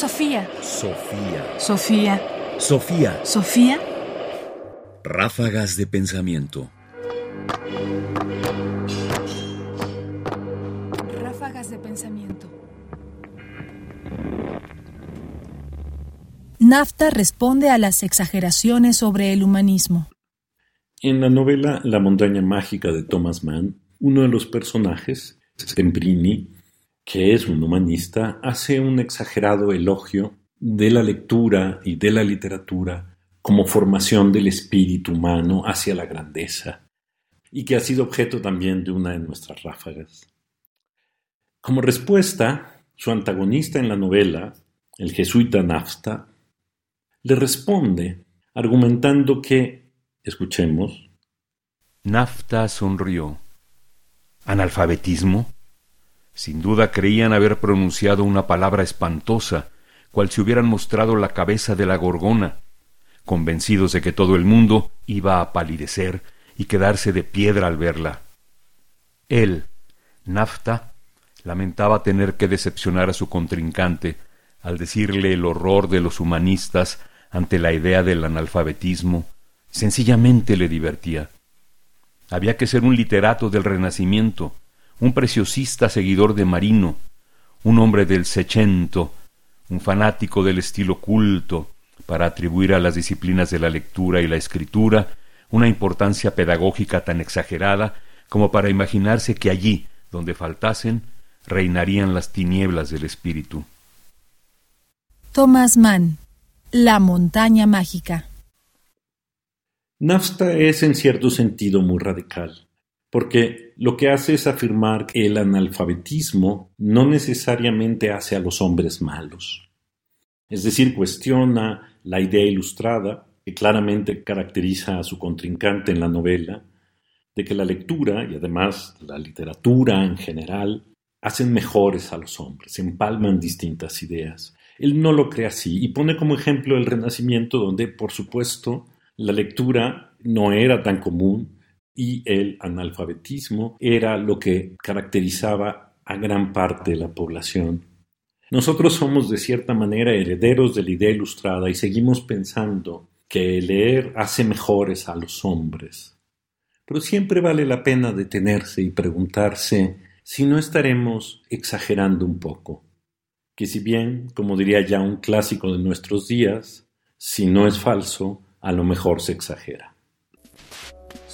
Sofía. Sofía. Sofía. Sofía. Sofía. Ráfagas de pensamiento. Ráfagas de pensamiento. Nafta responde a las exageraciones sobre el humanismo. En la novela La montaña mágica de Thomas Mann, uno de los personajes, Stembrini, que es un humanista, hace un exagerado elogio de la lectura y de la literatura como formación del espíritu humano hacia la grandeza, y que ha sido objeto también de una de nuestras ráfagas. Como respuesta, su antagonista en la novela, el jesuita Nafta, le responde argumentando que, escuchemos, Nafta sonrió. ¿Analfabetismo? Sin duda creían haber pronunciado una palabra espantosa, cual si hubieran mostrado la cabeza de la gorgona, convencidos de que todo el mundo iba a palidecer y quedarse de piedra al verla. Él, Nafta, lamentaba tener que decepcionar a su contrincante al decirle el horror de los humanistas ante la idea del analfabetismo, sencillamente le divertía. Había que ser un literato del Renacimiento, un preciosista seguidor de Marino, un hombre del Sechento, un fanático del estilo culto, para atribuir a las disciplinas de la lectura y la escritura una importancia pedagógica tan exagerada como para imaginarse que allí, donde faltasen, reinarían las tinieblas del espíritu. Thomas Mann, La montaña mágica. Nafta es en cierto sentido muy radical, porque lo que hace es afirmar que el analfabetismo no necesariamente hace a los hombres malos. Es decir, cuestiona la idea ilustrada, que claramente caracteriza a su contrincante en la novela, de que la lectura y además la literatura en general hacen mejores a los hombres, empalman distintas ideas. Él no lo cree así y pone como ejemplo el Renacimiento donde, por supuesto, la lectura no era tan común y el analfabetismo era lo que caracterizaba a gran parte de la población. Nosotros somos de cierta manera herederos de la idea ilustrada y seguimos pensando que leer hace mejores a los hombres. Pero siempre vale la pena detenerse y preguntarse si no estaremos exagerando un poco. Que si bien, como diría ya un clásico de nuestros días, si no es falso, a lo mejor se exagera.